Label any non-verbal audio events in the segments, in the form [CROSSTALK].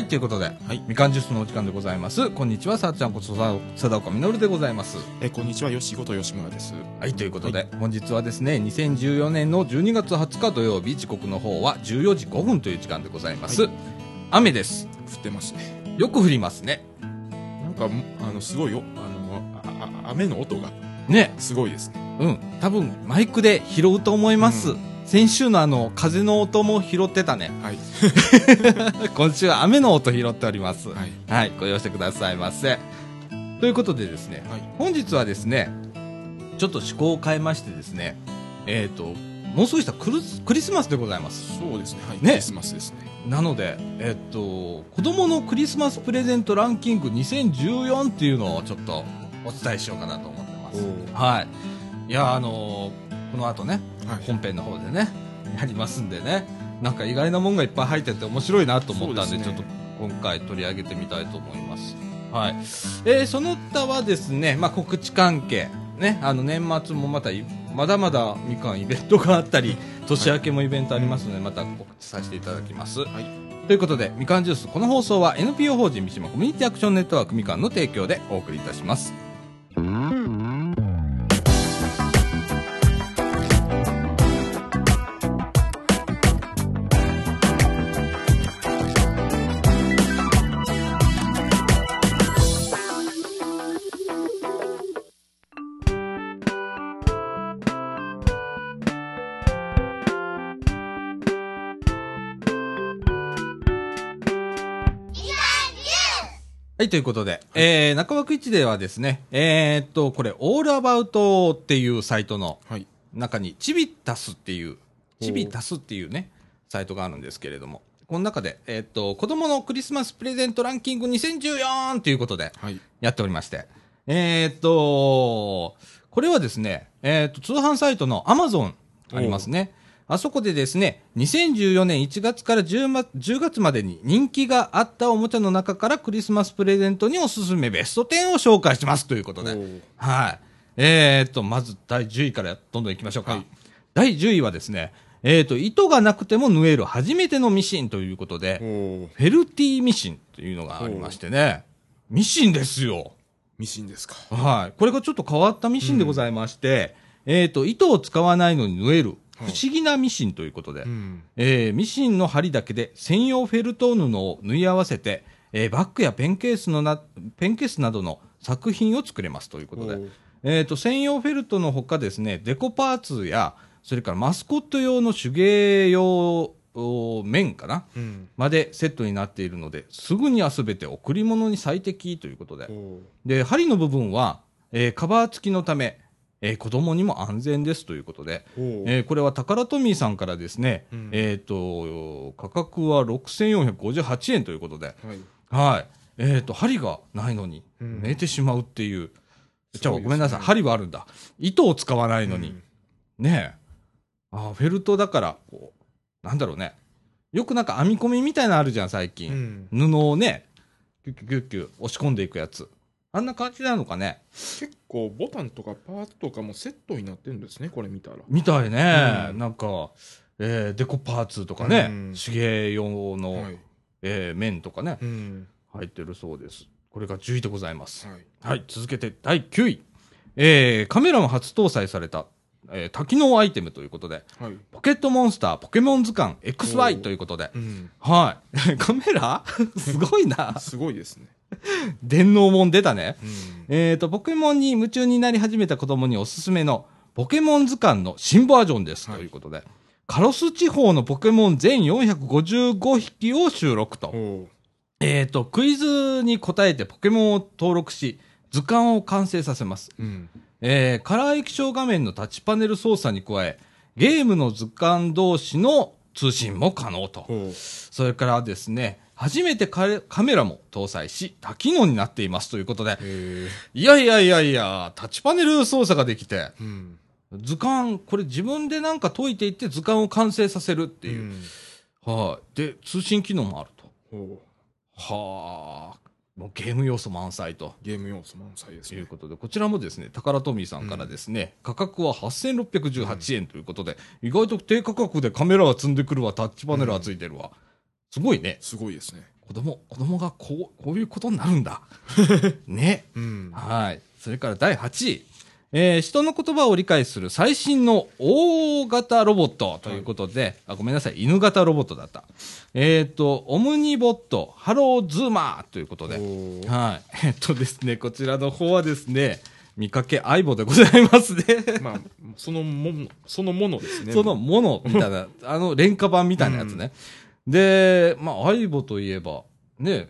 はい、ということで、はいみかんジュースのお時間でございます。こんにちは、さあちゃんことさ貞岡みのるでございます。えーこんにちは、吉本吉村です。はい、ということで、本日はですね、2014年の12月20日土曜日、時刻の方は14時5分という時間でございます。はい雨です。降ってますね。よく降りますね。なんか、あの、すごいよ、あの、ああ雨の音がね。すごいですね。うん。多分、マイクで拾うと思います。う先週のあの、風の音も拾ってたね。はい。[LAUGHS] 今週は雨の音拾っております。はい。はい、ご容赦くださいませ。ということでですね、はい。本日はですね、ちょっと趣向を変えましてですね、えっ、と、もうすぐしたククリスマスでございます。そうですね。はい。ねクリスマスですね。なので、えっ、と、子供のクリスマスプレゼントランキング2014っていうのをちょっとお伝えしようかなと思ってます。はい。いや、あのーこの後ね、はい。本編の方でね、やりますんでね、なんか意外なもんがいっぱい入ってて面白いなと思ったんで、ちょっと今回取り上げてみたいと思います。はい。えーその他はですね、まあ告知関係、ね、あの年末もまたい、まだまだみかんイベントがあったり、年明けもイベントありますので、また告知させていただきます。はい。ということで、みかんジュース、この放送は NPO 法人三島コミュニティアクションネットワークみかんの提供でお送りいたします。ということで、えー、中枠一ではですね、えー、っと、これ、オールアバウトっていうサイトのはい。中に、チビタスっていう、チビタスっていうね、サイトがあるんですけれども、この中で、えーっと、子供のクリスマスプレゼントランキング2014ということで、はい。やっておりまして、えーっと、これはですね、えーっと、通販サイトの Amazon ありますね。あそこでですね、2014年1月から 10, ま10月までに人気があったおもちゃの中からクリスマスプレゼントにおすすめベスト10を紹介しますということで。はい。えー、っと、まず第10位からどんどん行きましょうか。はい第10位はですね、えー、っと、糸がなくても縫える初めてのミシンということで、フェルティミシンというのがありましてね、ミシンですよ。ミシンですか。はい。これがちょっと変わったミシンでございまして、えっ、と、糸を使わないのに縫える不思議なミシンということで、うん。えーミシンの針だけで専用フェルト布を縫い合わせて、えーバッグやペンケースのな、ペンケースなどの作品を作れますということで。えっ、と、専用フェルトのほかですね、デコパーツや、それからマスコット用の手芸用お面かな？うん。までセットになっているので、すぐに遊べて贈り物に最適ということで。で、針の部分は、えーカバー付きのため、えー子供にも安全ですということで、えーこれはタカラトミーさんからですね、うんえっ、と、価格は6458円ということで、はい。はい。えっ、と、針がないのに、うん寝てしまうっていう。じゃあ、すごめんなさい。針はあるんだ。糸を使わないのに。うんねえ。あーフェルトだから、こう、なんだろうね。よくなんか編み込みみたいなのあるじゃん、最う近。ん。布をね、キュッキュッキュッキュ押し込んでいくやつ。あんな感じなのかね？結構ボタンとかパーツとかもセットになってるんですね、これ見たら。みたいね。うんなんか、えーデコパーツとかね、うん手芸用の、はい。えー面とかね、うん。入ってるそうです。これが10位でございます。はい。はい、続けて第9位。えーカメラも初搭載された、えー多機能アイテムということで、はい。ポケットモンスターポケモン図鑑お XY ーということで、うん。はい。[LAUGHS] カメラ？[LAUGHS] すごいな。[LAUGHS] すごいですね。電脳もん出たね。うん。えっ、と、ポケモンに夢中になり始めた子供におすすめのポケモン図鑑の新バージョンです。はいということで、カロス地方のポケモン全455匹を収録と。えっ、と、クイズに答えてポケモンを登録し、図鑑を完成させます。うん。えーカラー液晶画面のタッチパネル操作に加え、ゲームの図鑑同士の通信も可能と。それからですね、初めてカレカメラも搭載し、多機能になっていますということで、へいやいやいやいや、タッチパネル操作ができて、ーうん。図鑑、これ自分でなんか解いていって図鑑を完成させるっていう。ん。はい。で、通信機能もあると。はあ。もうゲーム要素満載と。ゲーム要素満載ですね。ということで、こちらもですね、タカラトミーさんからですね、価格は8618円ということで、意外と低価格でカメラは積んでくるわ、タッチパネルはついてるわ。すごいね。すごいですね。子供、子供がこう、こういうことになるんだ。[LAUGHS] ね。うん。はい。それから第8位。えー人の言葉を理解する最新の大型ロボットということで、あ、ごめんなさい、犬型ロボットだった。えっ、と、オムニボット、ハローズーマーということで、はい。[LAUGHS] えっとですね、こちらの方はですね、見かけ AIBO でございますね。[LAUGHS] まあ、そのもの、そのものですね。そのものみたいな、あの、廉価版みたいなやつね。で、まあ、 AIBO といえば、ね、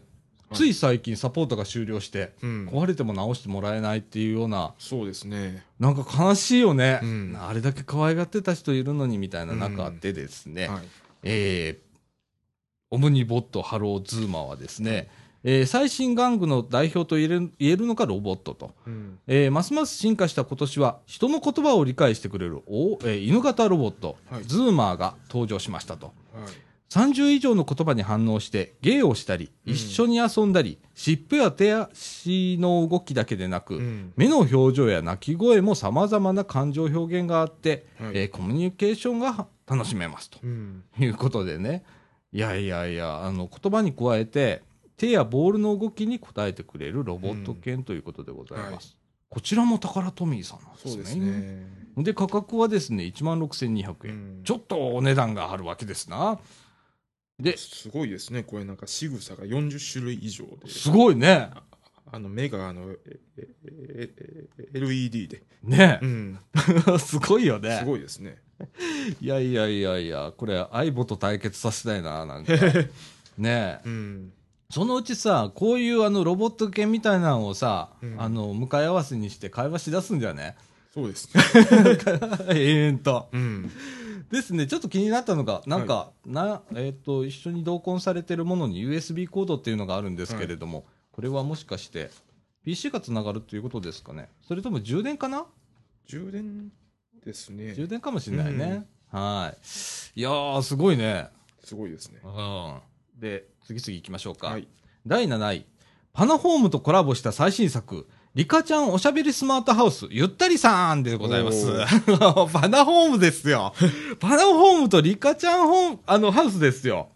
つい最近サポートが終了して、うん。壊れても直してもらえないっていうような、そうですね。なんか悲しいよね。うんあれだけ可愛がってた人いるのにみたいな中でですね、はい。えーオムニボットハローズーマはですね、えー最新玩具の代表と言える言えるのがロボットと。うん。えーますます進化した今年は人の言葉を理解してくれるお、えー犬型ロボット、はいズーマーが登場しましたと。はい。30以上の言葉に反応して芸をしたり、うん一緒に遊んだり、尻尾や手足の動きだけでなく、うん。目の表情や鳴き声も様々な感情表現があって、はいえーコミュニケーションが楽しめますとうん。いうことでね。いやいやいや、あの言葉に加えて、手やボールの動きに答えてくれるロボット犬ということでございます。はいこちらもタカラトミーさんなんですね。そうですね。で、価格はですね、16,200円。うんちょっとお値段があるわけですな。で、すごいですね。これなんか仕草が40種類以上で。すごいね。ああの目があの、ええええ LED で。ねう。ん。すごいよね。すごいですね。いやいやいやいや、これ、相棒と対決させたいな、なんか。ねえ。うん。そのうちさ、こういうあのロボット犬みたいなのをさ、うんあの、向かい合わせにして会話しだすんじゃねそうですね。永遠と。うん。ですね、ちょっと気になったのが、なんか、な、えっ、と、一緒に同梱されてるものに USB コードっていうのがあるんですけれども、これはもしかして、PC がつながるっていうことですかねそれとも充電かな？充電ですね。充電かもしれないね。はい。いやー、すごいね。すごいですね。うん。で、次々行きましょうか。はい。第7位。パナホームとコラボした最新作、リカちゃんおしゃべりスマートハウス、ゆったりさんでございます。パ [LAUGHS] ナホームですよ。パナホームとリカちゃんホーム、あの、ハウスですよ。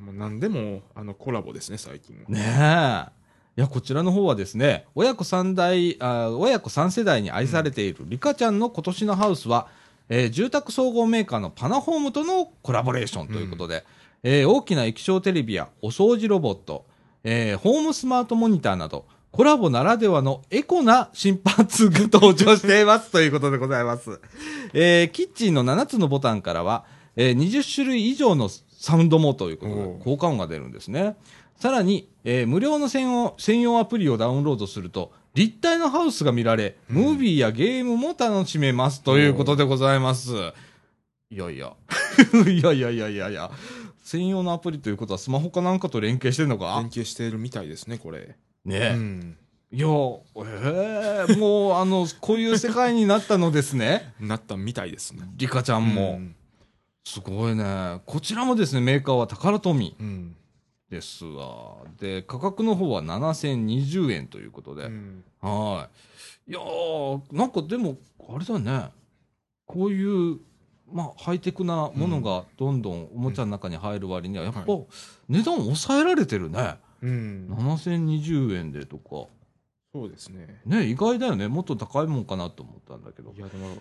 もう何でも、あの、コラボですね、最近は。ねえ。いや、こちらの方はですね、親子三代、あ親子三世代に愛されているリカちゃんの今年のハウスは、えー住宅総合メーカーのパナホームとのコラボレーションということで、えー大きな液晶テレビやお掃除ロボット、えーホームスマートモニターなど、コラボならではのエコな心拍が登場していますということでございます。えーキッチンの7つのボタンからは、えー20種類以上のサウンドもということで効果音が出るんですね。さらに、えー無料の専用専用アプリをダウンロードすると、立体のハウスが見られ、ムービーやゲームも楽しめますということでございます。いやいや。[LAUGHS] いやいやいやいやいや。専用のアプリということはスマホかなんかと連携してんの連か携しているみたいですね、これ。ねえ。うん。いや、ええもう、あの、こういう世界になったのですね。[LAUGHS] なったみたいですね。リカちゃんも。うん。すごいね。こちらもですね、メーカーはタカラトミうん。ですわ。で、価格の方は7020円ということで。うんはい。いやー、なんかでも、あれだね。こういう、まあ、ハイテクなものがどんどんおもちゃの中に入る割には、やっぱは、値段抑えられてるね。うん。7020円でとか。そうですね。ね、意外だよね。もっと高いもんかなと思ったんだけどい。や、でも、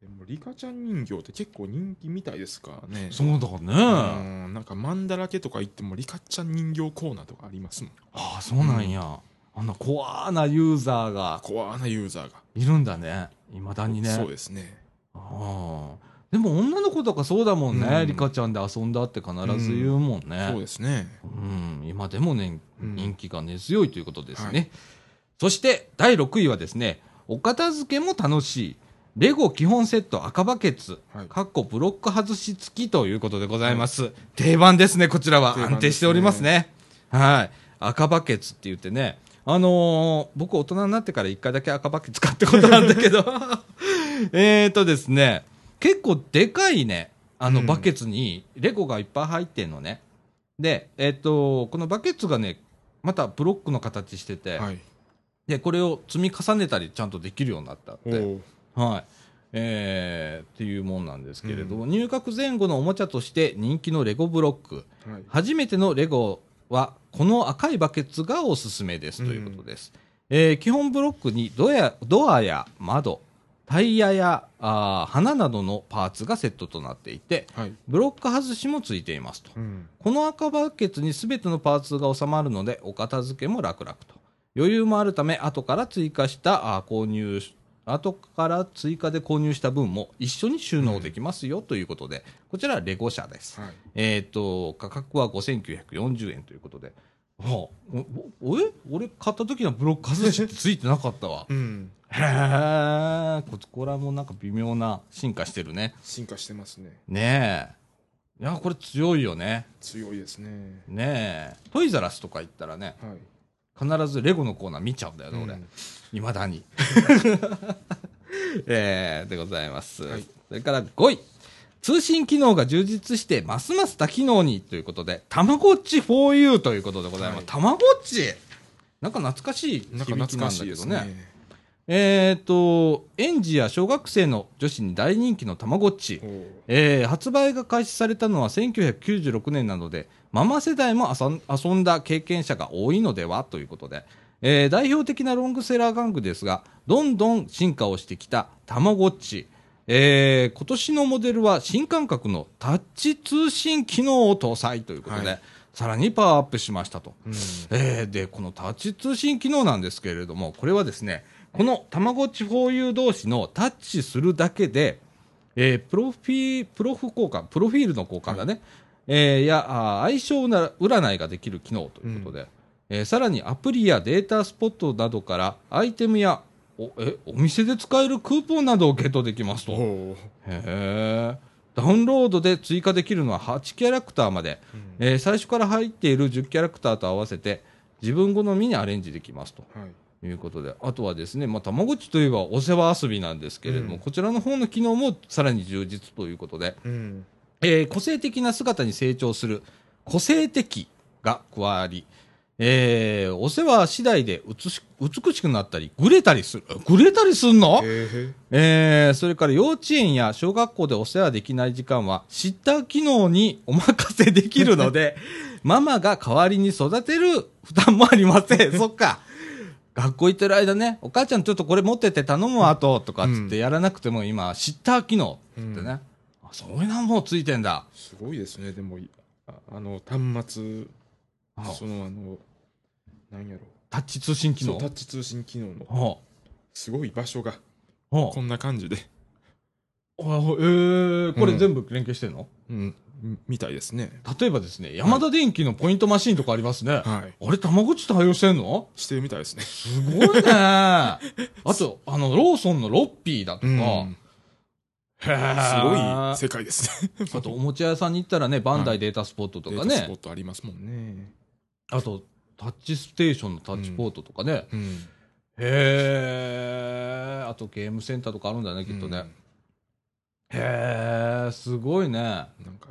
でもリカちゃん人形って結構人気みたいですからね。そうだうね。ん。なんか、マンだらけとか行っても、リカちゃん人形コーナーとかありますもん。ああ、そうなんや。あんなコアなユーザーがコアなユーザーが。いるんだね。未だにね。そうですね。ああ。でも女の子とかそうだもんね。うんリカちゃんで遊んだって必ず言うもんね。そうですね。うん、今でもね、うん人気が根強いということですね。はいそして、第6位はですね、お片付けも楽しい、レゴ基本セット赤バケツ、はいかっこブロック外し付きということでございます。定番ですね、こちらは。ね安定しておりますね。はい。赤バケツって言ってね、あのー僕大人になってから一回だけ赤バケツ買ったことなんだけど、[LAUGHS] えーとですね、結構でかいね、あのうんバケツにレゴがいっぱい入ってんのね。で、えっ、と、このバケツがね、またブロックの形してて、はい。で、これを積み重ねたりちゃんとできるようになったって。はい。えーっていうもんなんですけれども、入学前後のおもちゃとして人気のレゴブロック。はい。初めてのレゴは、この赤いバケツがおすすめですということです。えー基本ブロックにドアドアや窓、タイヤやあー花などのパーツがセットとなっていて、はい。ブロック外しもついていますと。うん。この赤バケツに全てのパーツが収まるので、お片付けも楽々と。余裕もあるため、後から追加した、あ購入し、後から追加で購入した分も一緒に収納できますよということで、こちらはレゴ社です。はい。えっ、と、価格は5940円ということで。はあ、おおえ？俺買った時のブロック外しってついてなかったわ。うん。へえ、ここらもなんか微妙な進化してるね。進化してますね。ねえ。いや、これ強いよね。強いですね。ねえ。トイザラスとか行ったらね、はい。必ずレゴのコーナー見ちゃうんだよね、俺うん。いまだに。[LAUGHS] [LAUGHS] えー、でございます。はいそれから5位。通信機能が充実して、ますます多機能にということで、たまごっち 4U ということでございます。はいたまごっちなんか懐かしいなんか響きなん懐かしいだけどね。ですね。えっ、と、園児や小学生の女子に大人気のたまごっち。えー発売が開始されたのは1996年なので、ママ世代も遊ん遊んだ経験者が多いのでは？ということで、えー代表的なロングセラー玩具ですが、どんどん進化をしてきたたまごっち。えー今年のモデルは新感覚のタッチ通信機能を搭載ということで、はいさらにパワーアップしましたと。うん。えーで、このタッチ通信機能なんですけれども、これはですね、このたまごっち 4U 同士のタッチするだけで、えープロフィー、プロフ交換、プロフィールの交換だね、えーや、相性な占いができる機能ということで、えーさらにアプリやデータスポットなどからアイテムやおえお店で使えるクーポンなどをゲットできますと。へえ。ダウンロードで追加できるのは8キャラクターまで、うんえー最初から入っている10キャラクターと合わせて自分好みにアレンジできますとはい。いうことで、あとはですね、まあ、たまごっちといえばお世話遊びなんですけれども、うんこちらの方の機能もさらに充実ということで、うん。えー個性的な姿に成長する個性的が加わり、えーお世話次第で美し美しくなったり、ぐれたりする。ぐれたりすんの？ええーそれから幼稚園や小学校でお世話できない時間は、シッター機能にお任せできるので、[LAUGHS] ママが代わりに育てる負担もありません。そっか。学校行ってる間ね、お母ちゃんちょっとこれ持ってって頼むわと、とかつってやらなくても今、シッター機能ってね、うん。あそういうのはもうついてんだ。ーすごいですね。でも、いああの、端末、あ。その、あの、なんやろ。タッチ通信機能？タッチ通信機能の、はすごい場所が、こんな感じで、あえー、これ全部連携してんの、うん、みみたいですね。例えばですね、山田電機のポイントマシンとかありますね。はい。あれ、たまごっち対応してんの？してるみたいですね。すごいね。[LAUGHS] あと、あの、ローソンのロッピーだとか、うんすごい世界ですね。[LAUGHS] あと、おもちゃ屋さんに行ったらね、バンダイデータスポットとかねデータスポッ、トありますもんね。あと、タッチステーションのタッチポートとかね、うん。へーあとゲームセンターとかあるんだよね、きっとね。へーすごいね。うん。なんか、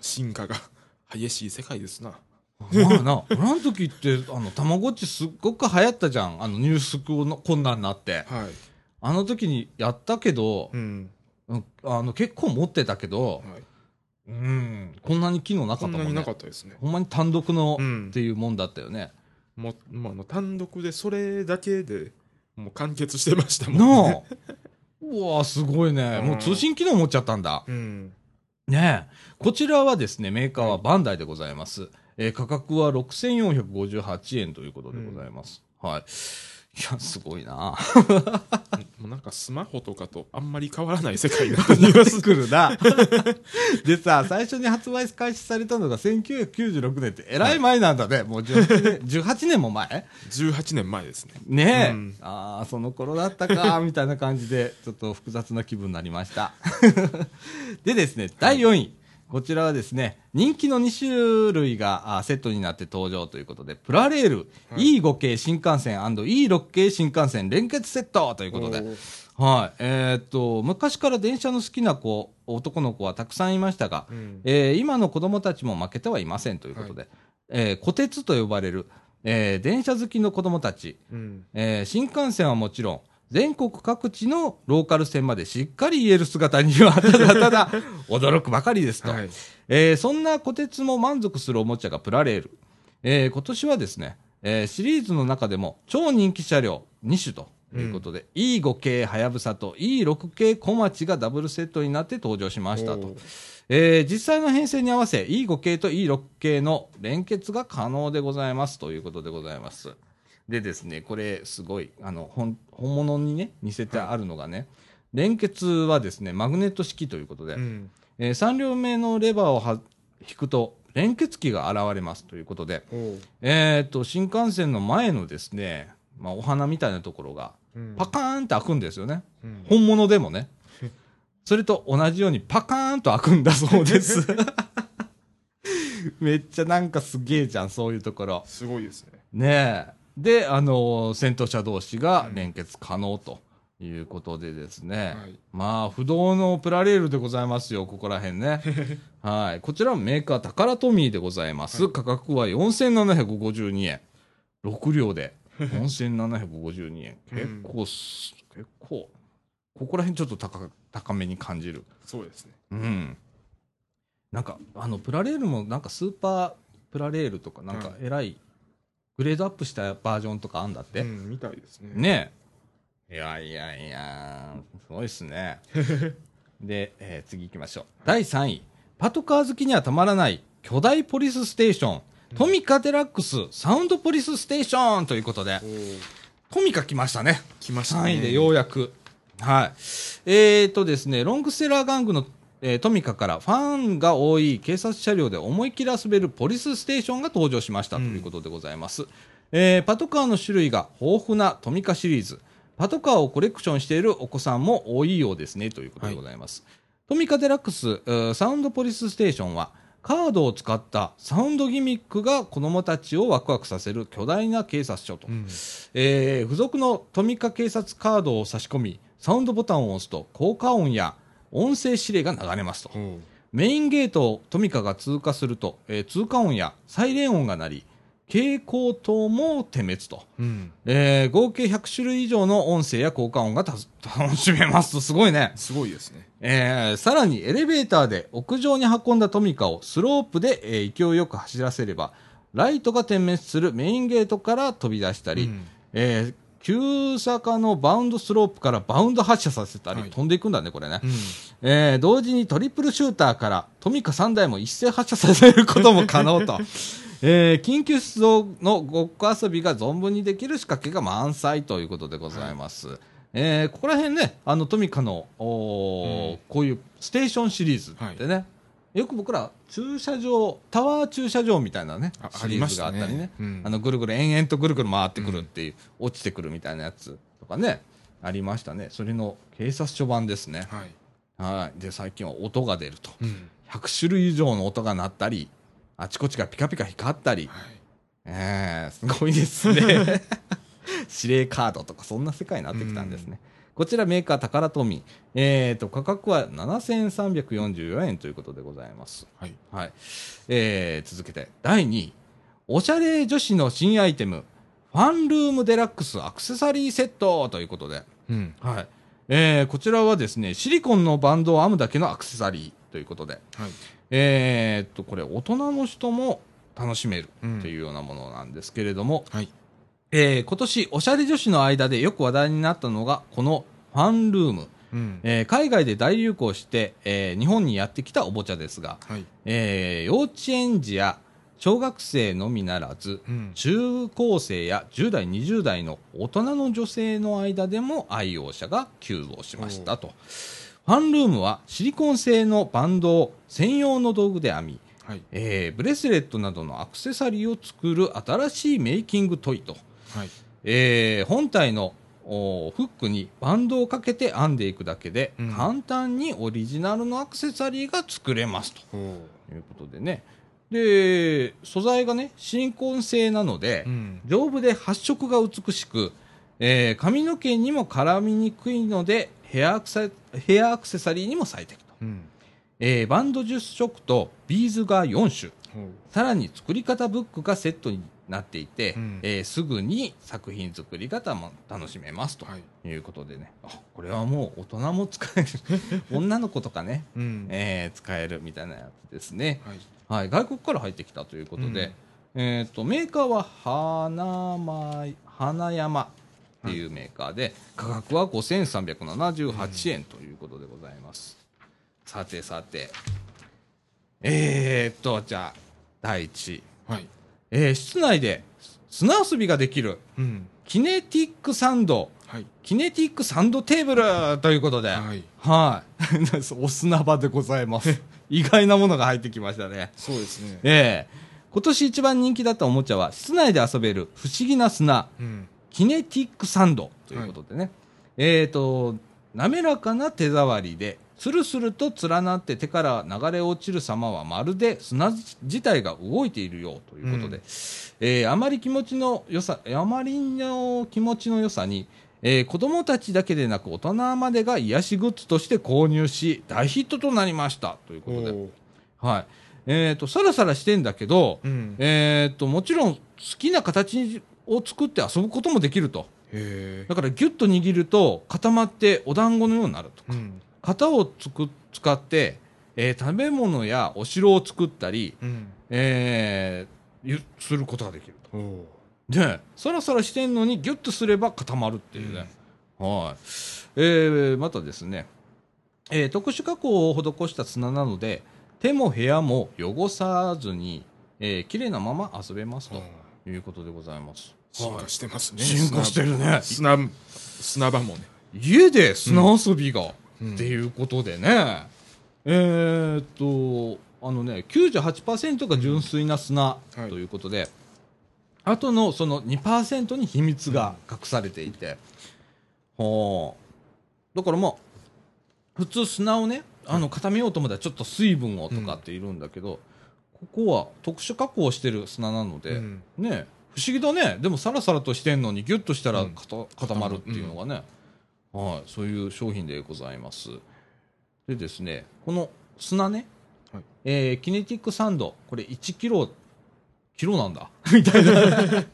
進化が [LAUGHS] 激しい世界ですな。まあな、俺の時って、あの、たまごっちすっごく流行ったじゃん。あの、入手の困難になって。はい。あの時にやったけど、うん。うんあの、結構持ってたけど、はい。うん、こんなに機能なかったもんね。こんなになかったですね。ほんまに単独のうんっていうもんだったよね。もう、まあ、あの単独でそれだけでもう完結してましたもんなね。あうわすごいね。うんもう通信機能持っちゃったんだ。うん。ねえ。こちらはですね、メーカーはバンダイでございます。えー価格は6458円ということでございます。はい。いや、すごいなもうなんかスマホとかとあんまり変わらない世界がする。くるな。でさ、最初に発売開始されたのが1996年って、えらい前なんだね。もう18年 ,18 年も前？18年前ですね。ねえ、うんああ、その頃だったか、[LAUGHS] みたいな感じで、ちょっと複雑な気分になりました。[LAUGHS] でですね、第4位。こちらはですね、人気の2種類があセットになって登場ということで、プラレール、はい。E5 系新幹線 &E6 系新幹線連結セットということで、はい。えーっと、昔から電車の好きな子、男の子はたくさんいましたが、うん。えー今の子供たちも負けてはいませんということで、えー、虎鉄と呼ばれる、えー電車好きの子供たち、うん。えー新幹線はもちろん、全国各地のローカル線までしっかり言える姿には、ただ [LAUGHS] ただ驚くばかりですと。はい。えーそんな虎鉄も満足するおもちゃがプラレール。えー今年はですね、えーシリーズの中でも超人気車両2種ということで、E5 系はやぶさと E6 系小町がダブルセットになって登場しましたと。えー実際の編成に合わせ E5 系と E6 系の連結が可能でございますということでございます。でですね、これすごい、あの、本本物にね、似せてあるのがね、連結はですね、マグネット式ということで、うん。え3両目のレバーをは引くと連結機が現れますということで、えー、と新幹線の前のですね、まあ、お花みたいなところがうん。パカーンって開くんですよね、うん。本物でもね。[LAUGHS] それと同じようにパカーンと開くんだそうです。[LAUGHS] めっちゃなんかすげえじゃんそういうところ。すごいですね。ねえであの戦闘車同士が連結可能ということでですね、はい。まあ不動のプラレールでございますよここら辺ね。[LAUGHS] はい。こちらもメーカータカラトミーでございます、価格は4752円。6両で [LAUGHS] 4752円。結構す、結構ここら辺ちょっと高高めに感じる。そうですね。うん。なんかあのプラレールもなんかスーパープラレールとかなんかえらいグレードアップしたバージョンとかあんだって、うん、みたいですね。ねえ。いやいやいや、すごいっすね。[LAUGHS] で、えー次行きましょう。第3位。パトカー好きにはたまらない巨大ポリスステーション。トミカデラックスサウンドポリスステーションということでトミカ来ましたね。来ましたね。3位でようやく。はい。えーとですね、ロングセラー玩具の、えートミカからファンが多い警察車両で思い切り遊べるポリスステーションが登場しましたということでございます。えーパトカーの種類が豊富なトミカシリーズ。パトカーをコレクションしているお子さんも多いようですねということでございます。トミカデラックス、えーサウンドポリスステーションは、カードを使ったサウンドギミックが子供たちをワクワクさせる巨大な警察署と。うん。えー付属のトミカ警察カードを差し込み、サウンドボタンを押すと効果音や音声指令が流れますと。メインゲートをトミカが通過すると、えー通過音やサイレン音が鳴り、蛍光灯も点滅と。うん。えー合計100種類以上の音声や効果音がた [LAUGHS] 楽しめますと、すごいね。すごいですね。えーさらにエレベーターで屋上に運んだトミカをスロープで、えー勢いよく走らせれば、ライトが点滅するメインゲートから飛び出したり、うんえー急坂のバウンドスロープからバウンド発射させたり、はい飛んでいくんだね、これね。うん。えー同時にトリプルシューターからトミカ3台も一斉発射させることも可能と。[LAUGHS] えー緊急出動のごっこ遊びが存分にできる仕掛けが満載ということでございます。えーここら辺ね、あのトミカのうんこういうステーションシリーズってね、よく僕ら駐車場、タワー駐車場みたいなねあ、シリーズがあったりね、ねうんあのぐるぐる延々とぐるぐる回ってくるっていう、落ちてくるみたいなやつとかね、ありましたね。それの警察署版ですね。はい。はい。で、最近は音が出ると。うん。100種類以上の音が鳴ったり、あちこちがピカピカ光ったり、はい。えー、すごいですね。[LAUGHS] 指令カードとか、そんな世界になってきたんですね。こちらメーカータカラトミー。えーと、価格は7344円ということでございます。はい。はい。えー、続けて、第2位。おしゃれ女子の新アイテム、ファンルームデラックスアクセサリーセットということで、うん。はい。えー、こちらはですね、シリコンのバンドを編むだけのアクセサリーということで、はい。えーっと、これ大人の人も楽しめるうんっていうようなものなんですけれども、はい。えー今年おしゃれ女子の間でよく話題になったのが、このファンルーム。うん。えー海外で大流行して、えー日本にやってきたおもちゃですが、はい。えー幼稚園児や小学生のみならず、うん。中高生や10代、20代の大人の女性の間でも愛用者が急増しましたと。ファンルームはシリコン製のバンドを専用の道具で編み、はい。えーブレスレットなどのアクセサリーを作る新しいメイキングトイと、はい。えー本体のおフックにバンドをかけて編んでいくだけで、うん簡単にオリジナルのアクセサリーが作れますと。いうことでね。で、素材がね、シリコン製なので、うん。丈夫で発色が美しく、えー髪の毛にも絡みにくいのでヘアアクセ、ヘアアクセサリーにも最適と。うん。えーバンド10色とビーズが4種。さらに作り方ブックがセットになっていて、うんえーすぐに作品作り方も楽しめますとはい。いうことでね、あこれはもう大人も使える [LAUGHS] 女の子とかね、うん。えー使えるみたいなやつですね、はい。はい、外国から入ってきたということで、えっ、と、メーカーはハナま、ハナヤマっていうメーカーで、価格は5378円ということでございます。さてさて、えーっと、じゃあ、第一位。はい。えー室内で砂遊びができる、うん。キネティックサンド、はい。キネティックサンドテーブルということで、はい。はい。[LAUGHS] お砂場でございます。[LAUGHS] 意外なものが入ってきましたね。そうですね。ええ今年一番人気だったおもちゃは、室内で遊べる不思議な砂、うん。キネティックサンドということでね。えっ、と、滑らかな手触りで、スルスルと連なって手から流れ落ちる様はまるで砂自体が動いているよということで、うんえーあまり気持ちの良さ、あまりの気持ちの良さに、えー子供たちだけでなく大人までが癒しグッズとして購入し、大ヒットとなりましたということで、はい。えっ、と、サラサラしてんだけど、うん。えっ、と、もちろん好きな形を作って遊ぶこともできると。だからギュッと握ると固まってお団子のようになるとか。うん。型をつく使って、えー食べ物やお城を作ったり、うん。えーゆすることができると。で、サラサラしてんのにギュッとすれば固まるっていうね。はい。えーまたですね、えー特殊加工を施した砂なので、手も部屋も汚さずに、えー綺麗なまま遊べますということでございます。進化してますね。進化してるね砂、砂砂場もね。家で砂遊びが、うんっていうことでね、えーっと、あのね、98%が純粋な砂はい。ということで、あとのその2%に秘密が隠されていて、はあ、だからまあ、普通砂をね、あの固めようと思ったらちょっと水分をとかっているんだけど、ここは特殊加工してる砂なので、うん。ね不思議だね。でもサラサラとしてんのにギュッとしたらうん。固固まるっていうのがね、はい、そういう商品でございます。でですねこの砂ね、はい。えーキネティックサンドこれ1キロキロなんだ。[LAUGHS] みたいな。[LAUGHS]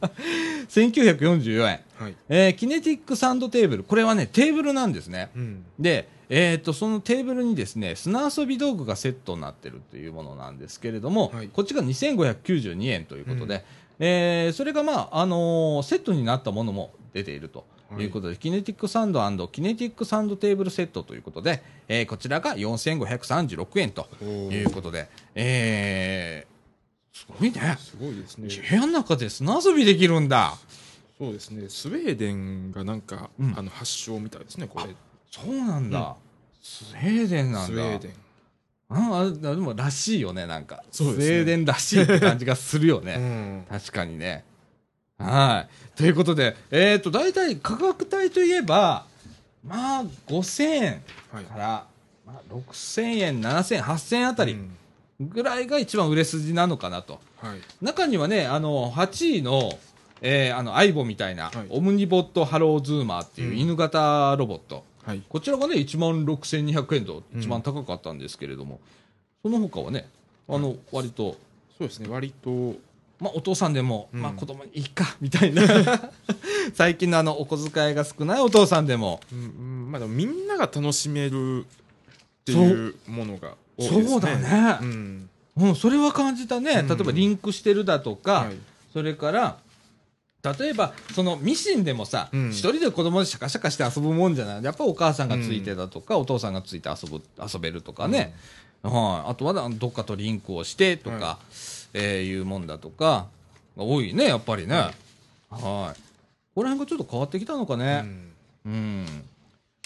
1944円、はい。えーキネティックサンドテーブルこれはねテーブルなんですね。うん。で、えー、とそのテーブルにですね砂遊び道具がセットになってるというものなんですけれども、はい。こっちが2592円ということで、えーそれが、まああのーセットになったものも出ているとい。うことで、キネティックサンドキネティックサンドテーブルセットということで、えーこちらが4536円ということで、えーすごいね。すごいですね。部屋の中で砂遊びできるんだ。そうですね。スウェーデンがなんか、うん。あの発祥みたいですね、これ。そうなんだ、スウェーデンなんだ。スウェーデン。ああでもらしいよねなんか。スウェーデンらしいって感じがするようね、[LAUGHS] ん。確かにねはいということでえっ、と大体価格帯といえばまあ5000円はいから、まあ、6000円7000円8000円あたりうんぐらいが一番売れ筋なのかなとはい。中にはねあの8位のえー、あの、アイボみたいな、はいオムニボットハローズーマーっていううん犬型ロボット。はい。こちらがね、1万6200円と一番高かったんですけれども、その他はね、あの、割と、そうですね。割と、まあ、お父さんでも、うんまあ、子供にいいか、みたいな。[LAUGHS] 最近のあの、お小遣いが少ないお父さんでも、うんうん、まあでもみんなが楽しめるっていうものが多いですね。そうだねうん。うん、それは感じたね。うん例えば、リンクしてるだとか、はい。それから、例えば、そのミシンでもさ、一、うん人で子供でシャカシャカして遊ぶもんじゃない？やっぱお母さんがついてだとか、お父さんがついて遊ぶ、遊べるとかね。はい。あとは、どっかとリンクをしてとか、はえーいうもんだとか、が多いね、やっぱりね。はい。ここら辺がちょっと変わってきたのかうね。んうん。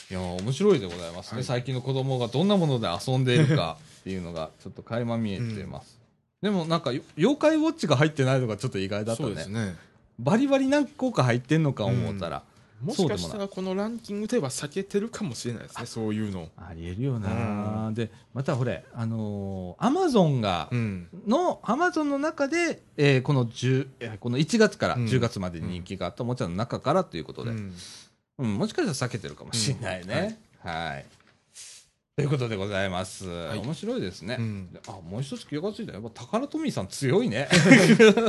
いや、面白いでございますね、はい最近の子供がどんなもので遊んでいるかっていうのが、ちょっと垣間見えてます。でもなんか、よ妖怪ウォッチが入ってないのがちょっと意外だったそうね。ですね。バリバリ何個か入ってんのか思ったら、もしかしたらこのランキングでは避けてるかもしれないですね、そういうの。ありえるよな、でまたほれあのーアマゾンが、うん。のアマゾンの中で、えーこの10えーこの1月からうん。10月までに人気があったおもちゃの中からということで、うん。うんもしかしたら避けてるかもしれないね、はい。ということでございます、い。面白いですね、うん。であもう一つ気がついた。やっぱ宝トミーさん強いね。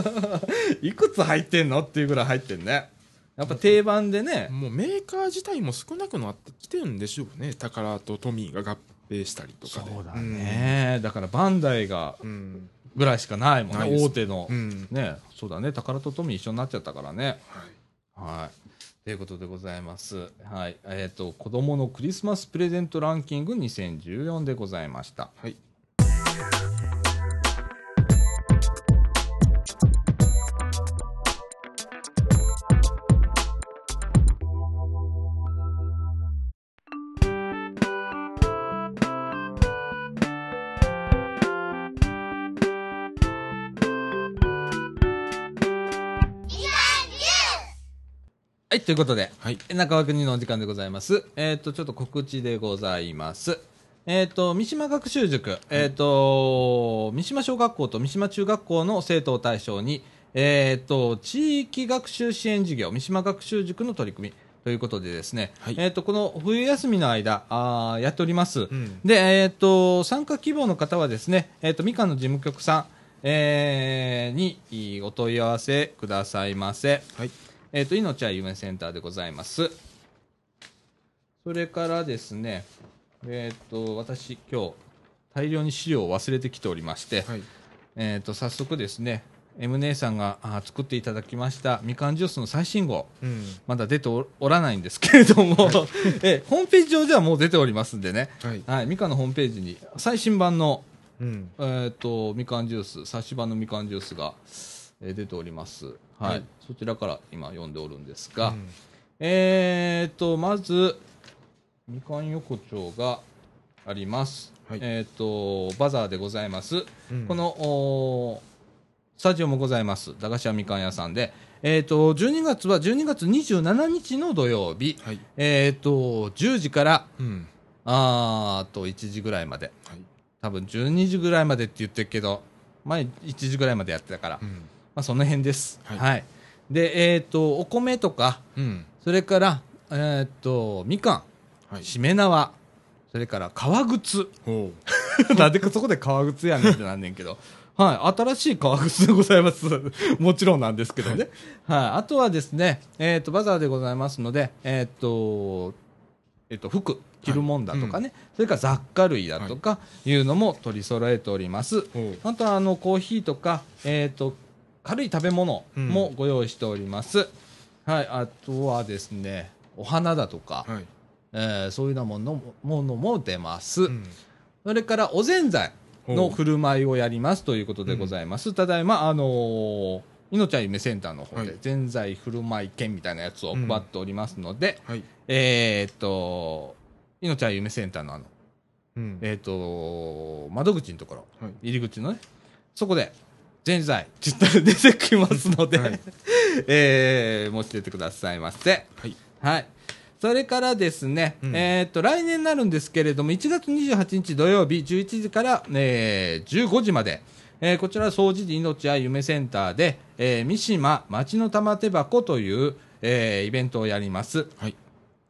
[LAUGHS] いくつ入ってんの？っていうぐらい入ってんねやっぱ定番でね、もうメーカー自体も少なくなってきてるんでしょうね。タカラとトミーが合併したりとかで。そうだね、だからバンダイがうん。ぐらいしかないもんね、大手の。うん。ね、そうだね、宝と富一緒になっちゃったからね。はい。はい。ということでございます。はい。えっ、と、子供のクリスマスプレゼントランキング2014でございました。はい。はい、ということで、はい。中川国のお時間でございます。えっ、と、ちょっと告知でございます。えっ、と、三島学習塾、えっ、と、三島小学校と三島中学校の生徒を対象に、えっ、と、地域学習支援事業、三島学習塾の取り組みということでですね、はいえっ、と、この冬休みの間、あーやっております。んで、えっ、と、参加希望の方はですね、えっ、と、みかんの事務局さん、えーにお問い合わせくださいませ。はい。えっ、と、命は夢センターでございます。それからですね、えっ、と、私、今日、大量に資料を忘れてきておりまして、はい。えっ、と、早速ですね、M 姉さんがあ作っていただきましたみかんジュースの最新号、うん。まだ出ておおらないんですけれども、[LAUGHS] えホームページ上ではもう出ておりますんでね、はい。はい、みかんのホームページに最新版の、うん。えっ、と、みかんジュース、冊子版のみかんジュースが、えー出ております。はい。はいそちらから今読んでおるんですが、うんえー、と、まず、みかん横丁があります。はいえー、と、バザーでございます。うんこの、スタジオもございます。駄菓子屋みかん屋さんで、えー、と、12月は12月27日の土曜日、はい。えー、と、10時から、うん。あーと1時ぐらいまで。はい。多分12時ぐらいまでって言ってるけど、前1時ぐらいまでやってたから、まうん。あその辺です。はいで、えっ、と、お米とか、うん。それから、えっ、と、みかん、はい。しめ縄、それから革靴。ほ [LAUGHS] なんでかそこで革靴やねんってなんねんけど。はい。新しい革靴でございます。[LAUGHS] もちろんなんですけどね。はい。あとはですね、えっ、と、バザーでございますので、えっ、と、えっ、と、服、着るもんだとかね、それから雑貨類だとかいうのも取り揃えております。う。ほあとはあのコーヒーとか、えー、と軽い食べ物もご用意しております、はい、あとはですねお花だとか、う。はい。えーそういうようなものものも出ます、うん。それからおぜんざいの振る舞いをやりますということでございます、ただいまあのーいのちゃん夢センターの方はいでぜんざい振る舞い券みたいなやつを配っておりますので、はい。えっ、といのちゃん夢センターのあのうん。えっ、と窓口のところはい。入り口のね、そこで、ぜんざいって言ったら出てきますので、はい [LAUGHS] えー、持ち出てくださいませ。はい。はい。それからですね、うんえーっと、来年になるんですけれども、1月28日土曜日11時から、えー15時まで、えーこちら、掃除時命や夢センターで、えー三島町の玉手箱という、えーイベントをやります。はい。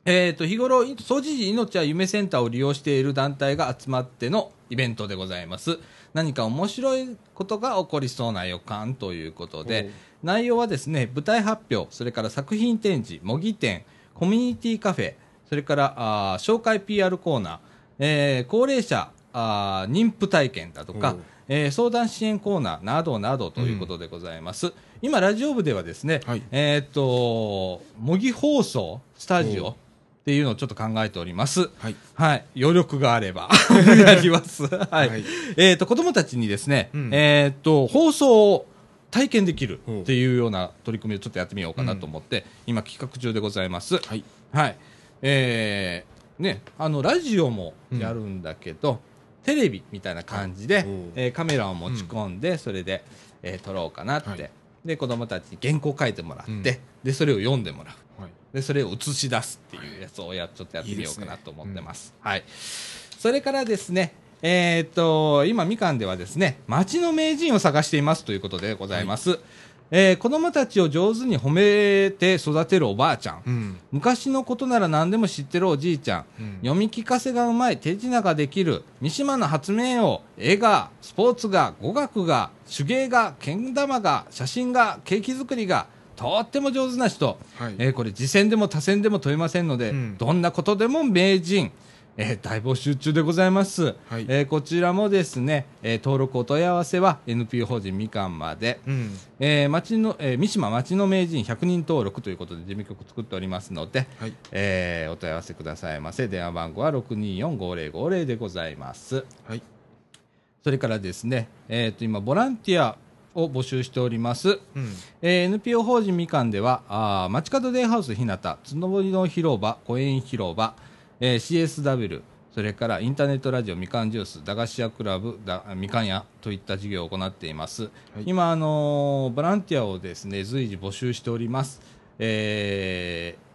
えー、と日頃、掃除時命や夢センターを利用している団体が集まってのイベントでございます。何か面白いことが起こりそうな予感ということで、内容はですね、舞台発表、それから作品展示、模擬店、コミュニティカフェ、それからあー紹介 PR コーナー、えー高齢者あー妊婦体験だとかえー相談支援コーナーなどなどということでございます。今、ラジオ部ではですね、はい。えーっと、模擬放送スタジオっていうのをちょっと考えております。はい。はい。余力があれば、[LAUGHS] やります。はい。はいえっ、と、子供たちにですね、うんえっ、と、放送を体験できるっていうような取り組みをちょっとやってみようかなと思って、今企画中でございます。はい。はい。えー、ね、あの、ラジオもやるんだけど、テレビみたいな感じでえーカメラを持ち込んで、それで、えー撮ろうかなって、はいで、子供たちに原稿書いてもらって、うんで、それを読んでもらう。はい。で、それを映し出すっていうやつをや、ちょっとやってみようかなと思ってます。はい。それからですね、えーっと、今、みかんではですね、町の名人を探していますということでございます。えー子供たちを上手に褒めて育てるおばあちゃん。うん。昔のことなら何でも知ってるおじいちゃん。うん読み聞かせがうまい、手品ができる、三島の発明王、絵が、スポーツが、語学が、手芸が、けん玉が、写真が、ケーキ作りが、とっても上手な人。はい。えーこれ、次戦でも他戦でも問いませんので、うんどんなことでも名人。えー大募集中でございます。はいえーこちらもですね、えー登録お問い合わせは NPO 法人みかんまで、うん。えー町の、えー三島町の名人100人登録ということで事務局作っておりますので、はい。えーお問い合わせくださいませ。電話番号は624-5050でございます。はい。それからですね、えーと、今、ボランティアを募集しております。うん。えー NPO 法人みかんでは、あー街角デイハウスひなた、つのぼりの広場、公園広場、えー CSW、それからインターネットラジオみかんジュース、駄菓子屋クラブ、だみかん屋といった事業を行っています。い今、あのーボランティアをですね、随時募集しております。えー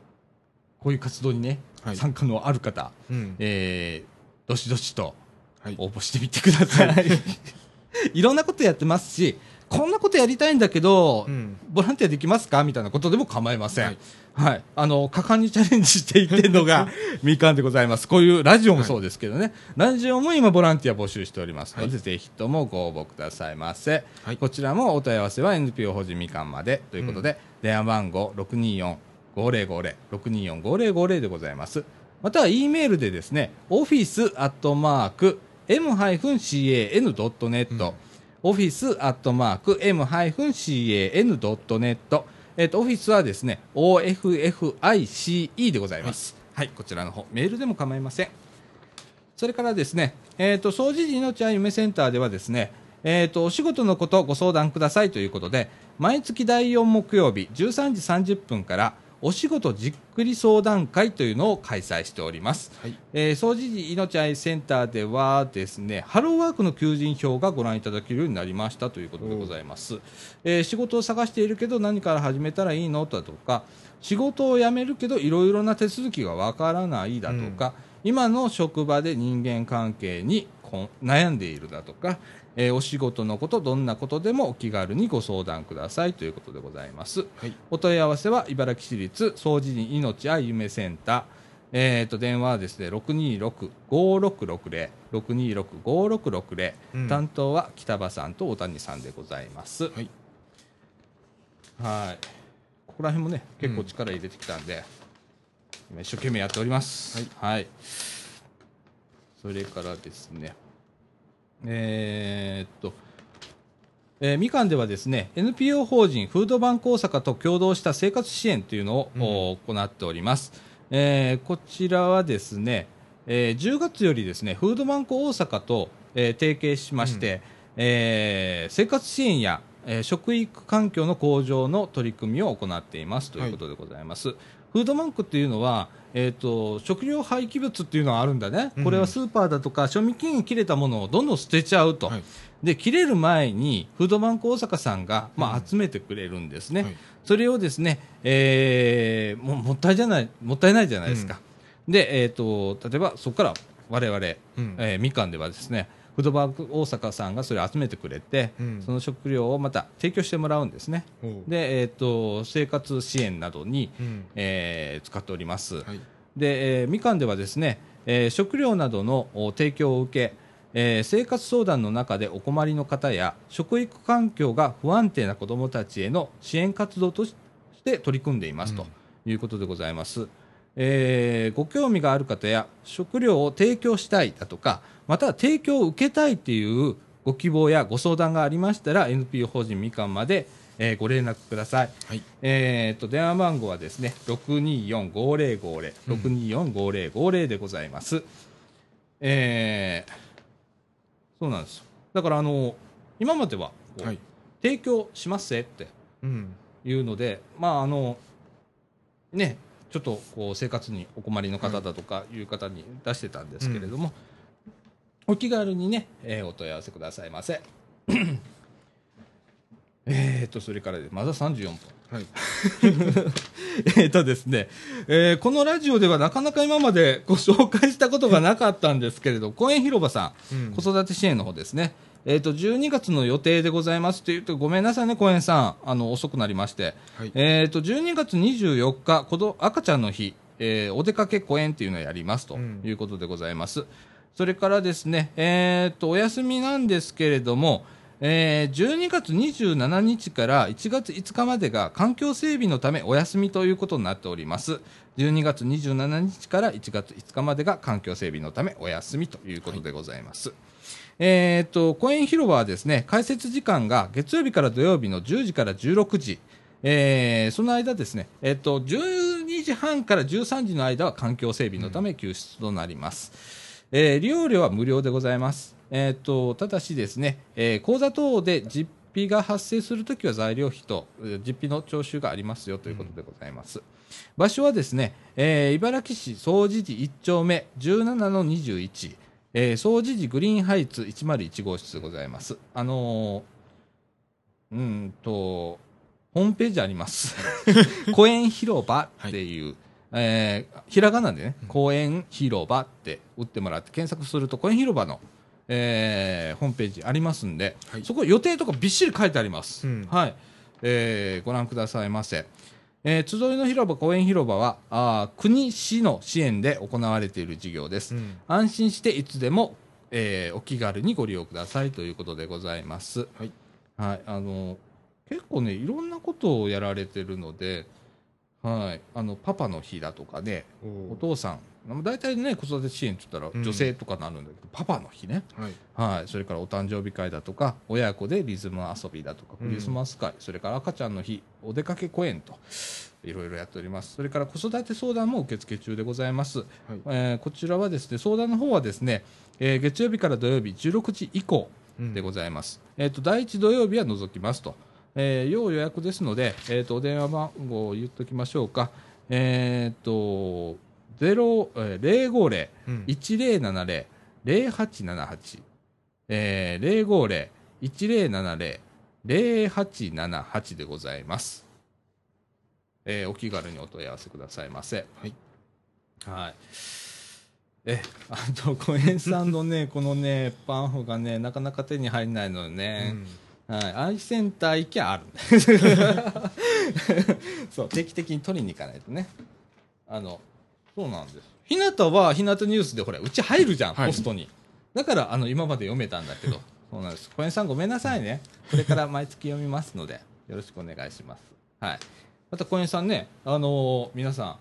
こういう活動にね、はい参加のある方、うん。えーどしどしとはい。応募してみてください。[LAUGHS] いろんなことやってますし、こんなことやりたいんだけど、うん。ボランティアできますか？みたいなことでも構いません。ははいい。あの、果敢にチャレンジしていってるのが [LAUGHS] みかんでございます。こういうラジオもそうですけどね。ラジオも今ボランティア募集しておりますので、はいぜひともご応募くださいませ。はいこちらもお問い合わせは NPO 法人みかんまでということで、電話番号624-5050、624-5050でございます。または E メールでですね、オフィオフィスアットマーク M-CAN.net、えっ、と、オフィスはですね、OFFICE でございます。はい、こちらの方、メールでも構いません。それからですね、えっ、と、総除時命あゆめセンターではですね、えっ、と、お仕事のことご相談くださいということで、毎月第4木曜日13時30分から、お仕事じっくり相談会というのを開催しております。はい。えー、総除時命あいセンターではですね、ハローワークの求人票がご覧いただけるようになりましたということでございます。えー仕事を探しているけど何から始めたらいいのだとか、仕事を辞めるけどいろいろな手続きがわからないだとか、今の職場で人間関係に悩んでいるだとか、えーお仕事のこと、どんなことでもお気軽にご相談くださいということでございます。はい。お問い合わせは茨城市立総除に命あ夢センター、えー、と電話はですね626-5660、626-5660、うん担当は北場さんと大谷さんでございます。はい。はい。ここら辺もね、結構力入れてきたんで、今一生懸命やっております。はい。それからですね、えーっと、えーみかんではですね、NPO 法人フードバンク大阪と共同した生活支援というのを、お行っております。えーこちらはですね、えー10月よりですね、フードバンク大阪と、えー提携しまして、えー生活支援や、えー食育環境の向上の取り組みを行っていますということでございます。フードバンクっていうのは、えー、と食料廃棄物っていうのがあるんだね、うん。これはスーパーだとか賞味期限切れたものをどんどん捨てちゃうと、はい。で切れる前にフードバンク大阪さんが、まあ、集めてくれるんですね、はい。それをですね、えーももったいじゃないもったいないじゃないですか、で、えー、と例えばそこから我々、うん。えーみかんではですねフードバンク大阪さんがそれを集めてくれて、うんその食料をまた提供してもらうんですねで、えー、と生活支援などに、うん。えー使っております、はい。で、えーみかんではですね、えー食料などのお提供を受け、えー生活相談の中でお困りの方や食育環境が不安定な子どもたちへの支援活動として取り組んでいますということでございます。えーご興味がある方や食料を提供したいだとかまたは提供を受けたいというご希望やご相談がありましたら NPO 法人みかんまで、えーご連絡ください。はい。えー、と電話番号はですね624-5050、624-5050でございます。えーそうなんですよ。だからあの今までははい。提供しますせってうん。いうので、まああのね、ちょっとこう生活にお困りの方だとかいう方に出してたんですけれども、お気軽にね、えーお問い合わせくださいませ。[COUGHS] えーと、それからでまだ34分。はい。[LAUGHS] えーとですね、えーこのラジオではなかなか今までご紹介したことがなかったんですけれど、[LAUGHS] 公園広場さん、うん子育て支援の方ですね、えーと、12月の予定でございますというと、ごめんなさいね、公園さん、あの、遅くなりまして、はいえーと、12月24日、子ど赤ちゃんの日、えーお出かけ公園っていうのをやりますとうんいうことでございます。それからですね、えーと、お休みなんですけれども、えー12月27日から1月5日までが環境整備のためお休みということになっております。12月27日から1月5日までが環境整備のためお休みということでございます。えーっと、公園広場はですね、開設時間が月曜日から土曜日の10時から16時、えーその間ですね、えーっと、12時半から13時の間は環境整備のため休止となります。えー利用料は無料でございます。えーっと、ただしですね、えー口座等で実費が発生するときは材料費とえー実費の徴収がありますよということでございます。場所はですね、えー茨城市総持寺1丁目17の21、えー、総持寺グリーンハイツ101号室でございます。あのー、うーんと、ホームページあります。[LAUGHS] [LAUGHS] 公園広場っていう、えーひらがなでね、公園広場って打ってもらって検索すると公園広場の、えーホームページありますんで、はいそこ予定とかびっしり書いてあります。うんはい。えーご覧くださいませ。えー集いの広場公園広場はあー国市の支援で行われている事業です。うん安心していつでも、えーお気軽にご利用くださいということでございます。はい。はい、あの結構ねいろんなことをやられてるので、はい、あのパパの日だとかね、お父さん、大体ね子育て支援って言ったうん。ら女性とかなるんだけど、パパの日ね、はい。はい、それからお誕生日会だとか親子でリズム遊びだとかうん。クリスマス会、それから赤ちゃんの日お出かけ公演といろいろやっております。それから子育て相談も受付中でございます、はい。えーこちらはですね相談の方はですね、えー月曜日から土曜日16時以降うん。でございます、えー、と第1土曜日は除きますと、えー要予約ですので、えー、とお電話番号を言っておきましょうかえっ、と0えーうん050-1070-0878、えー、050-1070-0878でございます。えーお気軽にお問い合わせくださいませ。はい。はい。え、あと、小園さんのね、このね、パンフがね、なかなか手に入らないのようね。んはい。アイセンター行きゃある [LAUGHS] そう、定期的に取りに行かないとね。あの、そうなんです。ひなたは、ひなたニュースでほら、うち入るじゃん、はいポストに。だから、あの、今まで読めたんだけど、[LAUGHS] そうなんです。小園さんごめんなさいね。これから毎月読みますので、よろしくお願いします。はい。また小園さんね、あのー皆さん、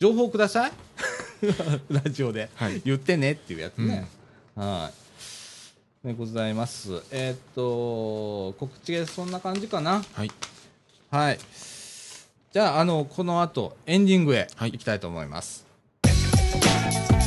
情報ください。[LAUGHS] ラジオで、はい言ってねっていうやつね。はい。でございます。えーっと、告知でそんな感じかな？はい。はい。じゃあ、あの、この後、エンディングへはい行きたいと思います。はい。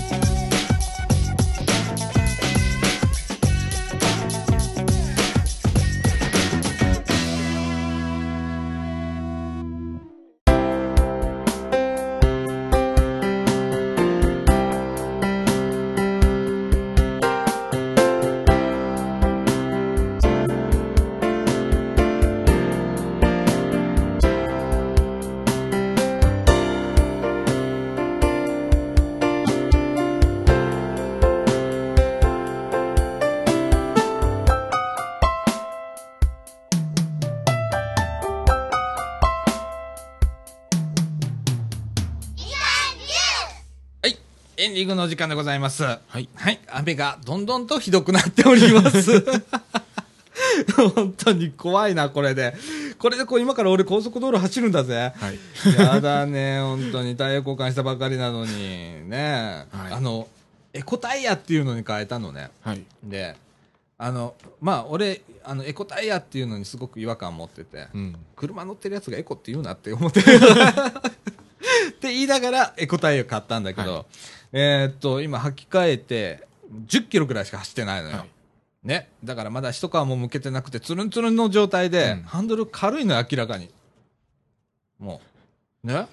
の時間でございます。はい。はい。雨がどんどんとひどくなっております。[LAUGHS] 本当に怖いな、これで。これでこう今から俺高速道路走るんだぜ。はい。やだね、[LAUGHS] 本当にタイヤ交換したばかりなのに。ね、はいあの、エコタイヤっていうのに変えたのね。はい。で、あの、まあ俺、あの、エコタイヤっていうのにすごく違和感持ってて。うん。車乗ってるやつがエコって言うなって思って [LAUGHS] って言いながらエコタイヤを買ったんだけど、はいえーっと、今履き替えて10キロぐらいしか走ってないのよ。はいね。だからまだ一皮も向けてなくて、つるんつるんの状態で、うんハンドル軽いのよ、明らかに。もう。ね。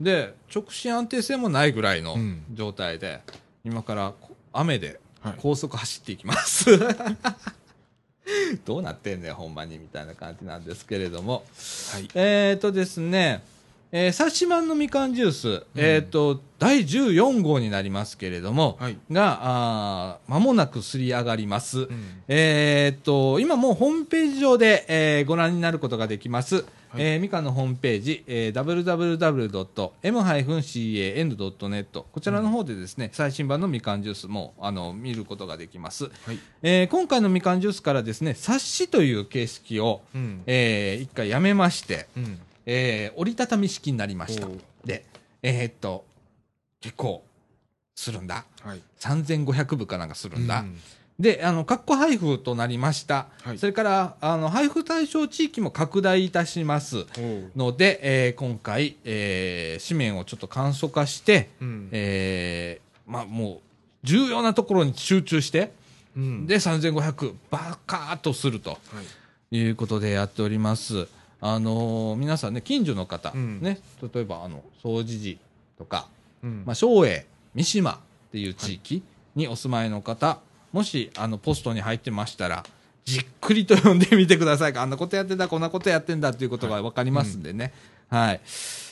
で、直進安定性もないぐらいのうん状態で、今からこ雨ではい。高速走っていきます。[LAUGHS] どうなってんねん、ほんまに、みたいな感じなんですけれども。はい。えーとですね、えー、冊子版のみかんジュース、えっ、と、第14号になりますけれども、はいが、あー間もなくすり上がります。うんえーっと、今もうホームページ上で、えーご覧になることができます。えーみかんのホームページ、えー www.m-can.net こちらの方でですね、最新版のみかんジュースもあの見ることができます。はいえー今回のみかんジュースからですね、冊子という形式を、うんえー一回やめまして、うんえー折りたたみ式になりました。で、えーっと、結構するんだ。はい3500部かなんかするんだ。うんで、あの、括弧配布となりました。はいそれから、あの、配布対象地域も拡大いたしますので、えー今回、えー紙面をちょっと簡素化して、うんえーまあ、もう、重要なところに集中して、うんで、3500、バカーっとするとはいいうことでやっております。あのー皆さんね、近所の方、うんね、例えば、あの、総除寺とか、うんまあ、松栄、三島っていう地域にお住まいの方、もしあのポストに入ってましたら、じっくりと読んでみてください。あんなことやってんだ、こんなことやってんだっていうことが分かりますんでね。はい。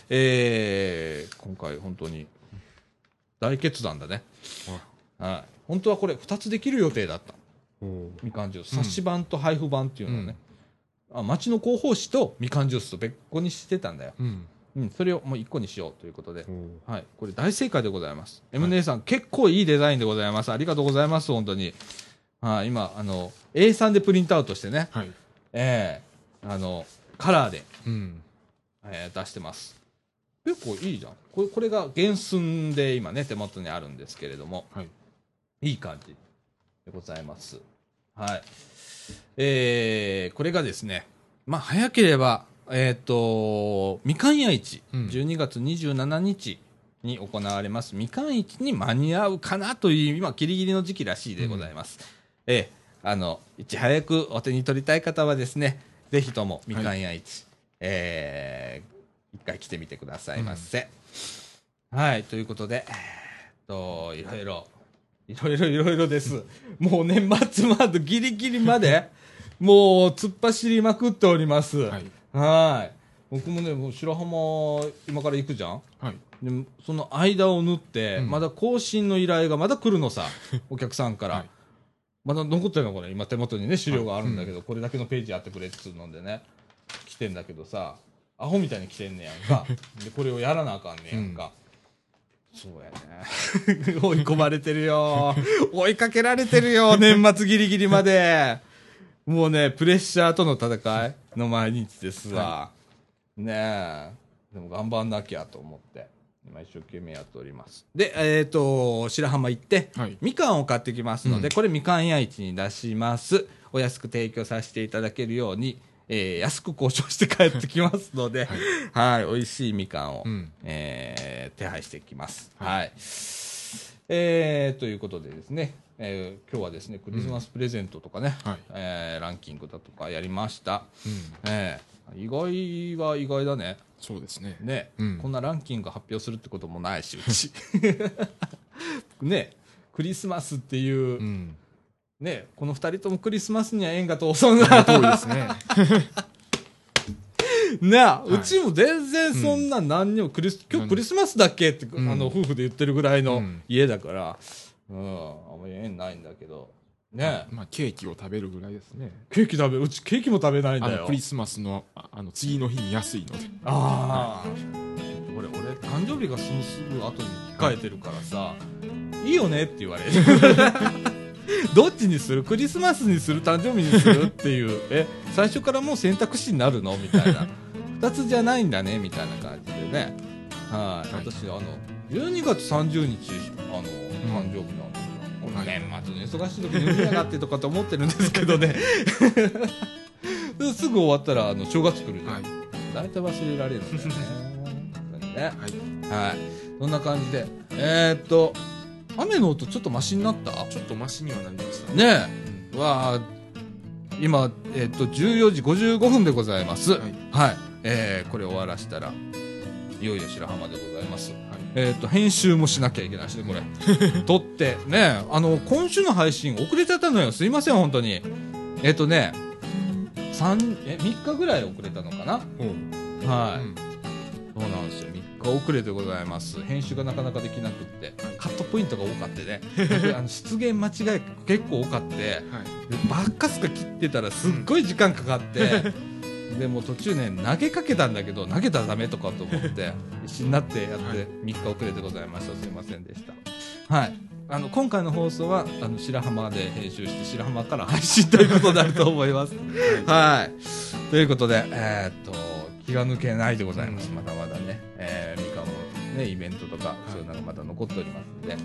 えー、今回本当に大決断だね。はい。本当はこれ2つできる予定だった。みかんジュース。冊子版と配布版っていうのをね。あ町の広報誌とみかんジュースと別個にしてたんだよ。うんうん、それをもう1個にしようということで。はい、これ大正解でございます。M 姉さん、結構いいデザインでございます。ありがとうございます、本当に。はい、今、あの、A3 でプリントアウトしてね、はいええあの、カラーで、うんえー出してます。結構いいじゃん。これ、これが原寸で今ね、手元にあるんですけれども、はいいい感じでございます。はい。えー、これがですね、まあ、早ければ、えっ、と、みかん屋市、うん。12月27日に行われます、みかん市に間に合うかなという、今、ギリギリの時期らしいでございます。えー、あの、いち早くお手に取りたい方はですね、ぜひともみかん屋市、えー、一回来てみてくださいませ。はい、ということで、えーっと、いろいろ、いろいろいろいろです。もう年末までギリギリまで、もう突っ走りまくっております。はいはい。僕もね、もう白浜、今から行くじゃん？はいでその間を縫って、うんまだ更新の依頼がまだ来るのさ、[LAUGHS] お客さんから。はいまだ残ってるのこれ、今手元にね、資料があるんだけど、これだけのページやってくれっつうのでね、来てんだけどさ、アホみたいに来てんねやんか。[LAUGHS] で、これをやらなあかんねやんか。そうやね。[LAUGHS] 追い込まれてるよ。追いかけられてるよ、[LAUGHS] 年末ギリギリまで。もうね、プレッシャーとの戦いの毎日ですわ。ねえ。でも頑張んなきゃと思って、今一生懸命やっております。で、えっ、と、白浜行って、はいみかんを買ってきますので、うんこれみかん屋市に出します。お安く提供させていただけるように、えー安く交渉して帰ってきますので、はい、美味しいみかんを、うん。えー手配してきます。ははい。えーということでですね、えー今日はですね、クリスマスプレゼントとかね、はい。えーランキングだとかやりました。うん。えー意外は意外だね。そうですね。ね、うん。こんなランキング発表するってこともないし、うち。[LAUGHS] ね、クリスマスっていう、うんね、この二人ともクリスマスには縁が遠そうな。遠いですね。[LAUGHS] ね、うちも全然そんな何にもクリス、今日クリスマスだっけ？って、うん。あの、夫婦で言ってるぐらいのうん。家だから、うん、あんまり縁ないんだけど、ね、まあケーキを食べるぐらいですね。ケーキ食べ、うちケーキも食べないんだよ。ク。リスマスのああの次の日に安いので。ああ、俺、俺、誕生日がそのすぐ後に控えてるからさ、いいよねって言われる。[LAUGHS] [LAUGHS] どっちにする？クリスマスにする？誕生日にする？っていう、[LAUGHS] え、最初からもう選択肢になるの？みたいな。[LAUGHS] 二つじゃないんだね？みたいな感じでね。はい。はい私、あの、12月30日、あの、誕生日なんですよ。はい年末の忙しい時に海やがってとかと思ってるんですけどね。すぐ終わったら、あの、正月来るじゃん。はい大体忘れられるんだよね。ねはいはい。そんな感じで。えー、っと、雨の音ちょっとマシになった？ちょっとマシにはなりましたねうんえ。わあ、今、えーっと、14時55分でございます。は。はいいえー、これ終わらしたら、いよいよ白浜でございます。はいえーっと、編集もしなきゃいけないしね、これ。[LAUGHS] 撮って、ねあの、今週の配信遅れちゃったのよ。すいません、本当に。えーっとね、三え、3日ぐらい遅れたのかな？おうはい。うんそうなんです日遅れでございます編集がなかなかできなくってカットポイントが多かってね。僕 [LAUGHS] あの出現間違い結構多かってはい。でばっかすか切ってたらすっごい時間かかって、[LAUGHS] でもう途中ね投げかけたんだけど投げたらダメとかと思って必死になってやってはい3日遅れでございました。すいませんでした。はい。あの今回の放送はあの白浜で編集して白浜から配信ということになると思います。[LAUGHS] はい。ということでえーっと気が抜けないでございます、まだまだね、えー、ねイベントとか、そういうのがまだ残っておりますので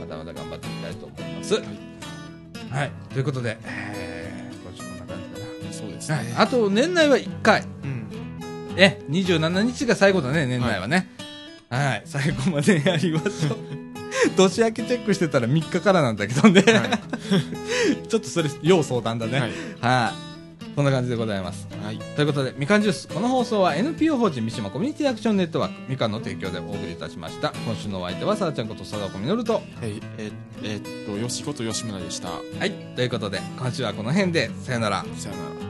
まだまだ頑張っていきたいと思います。はい、ということで、えー、今週こんな感じかな。そうですね。はい。あと年内は1回。うん。え27日が最後だね年内はね。はい、最後までやりましょう。[LAUGHS] 年明けチェックしてたら3日からなんだけどね、は [LAUGHS] ちょっとそれ要相談だね。い。ははいいそんな感じでございますい。はい。ということでみかんジュースこの放送は NPO 法人三島コミュニティアクションネットワークみかんの提供でお送りいたしました今週のお相手はさあちゃんこと貞子みのるとえ、え、えっと、よしこと吉村でした。はいということで今週はこの辺でさよならさよなら。